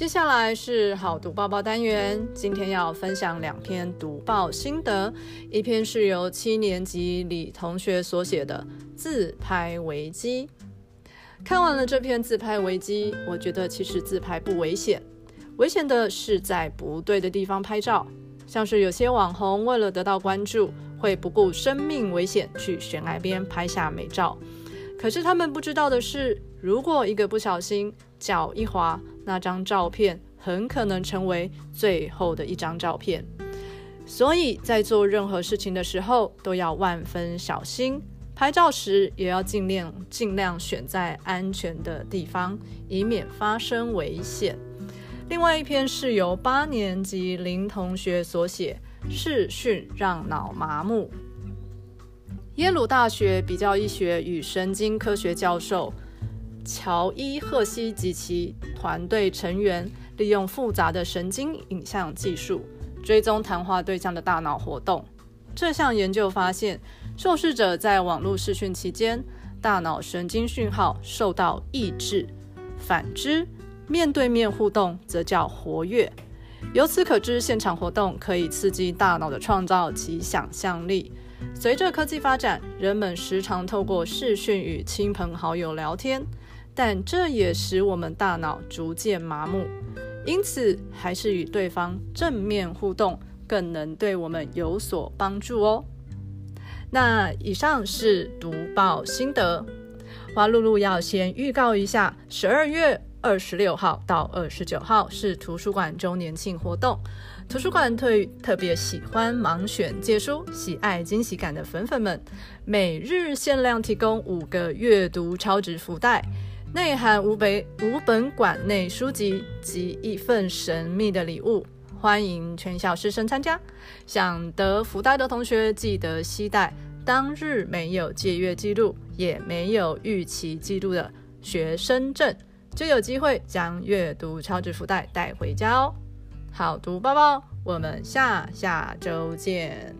接下来是好读报报单元，今天要分享两篇读报心得，一篇是由七年级李同学所写的自拍危机。看完了这篇自拍危机，我觉得其实自拍不危险，危险的是在不对的地方拍照，像是有些网红为了得到关注，会不顾生命危险去悬崖边拍下美照。可是他们不知道的是，如果一个不小心脚一滑，那张照片很可能成为最后的一张照片。所以在做任何事情的时候都要万分小心，拍照时也要尽量尽量选在安全的地方，以免发生危险。另外一篇是由八年级林同学所写，视讯让脑麻木。耶鲁大学比较医学与神经科学教授乔伊赫西及其团队成员，利用复杂的神经影像技术追踪谈话对象的大脑活动。这项研究发现，受试者在网络视讯期间，大脑神经讯号受到抑制；反之，面对面互动则叫活跃。由此可知，现场活动可以刺激大脑的创造及想象力。随着科技发展，人们时常透过视讯与亲朋好友聊天，但这也使我们大脑逐渐麻木。因此，还是与对方正面互动更能对我们有所帮助哦。那以上是读报心得，花露露要先预告一下，十二月二十六号到二十九号是图书馆周年庆活动。图书馆特特别喜欢盲选借书、喜爱惊喜感的粉粉们，每日限量提供五个阅读超值福袋，内含五本五本馆内书籍及一份神秘的礼物，欢迎全校师生参加。想得福袋的同学记得携带当日没有借阅记录也没有逾期记录的学生证，就有机会将阅读超值福袋带回家哦。好读报报，我们下下周见。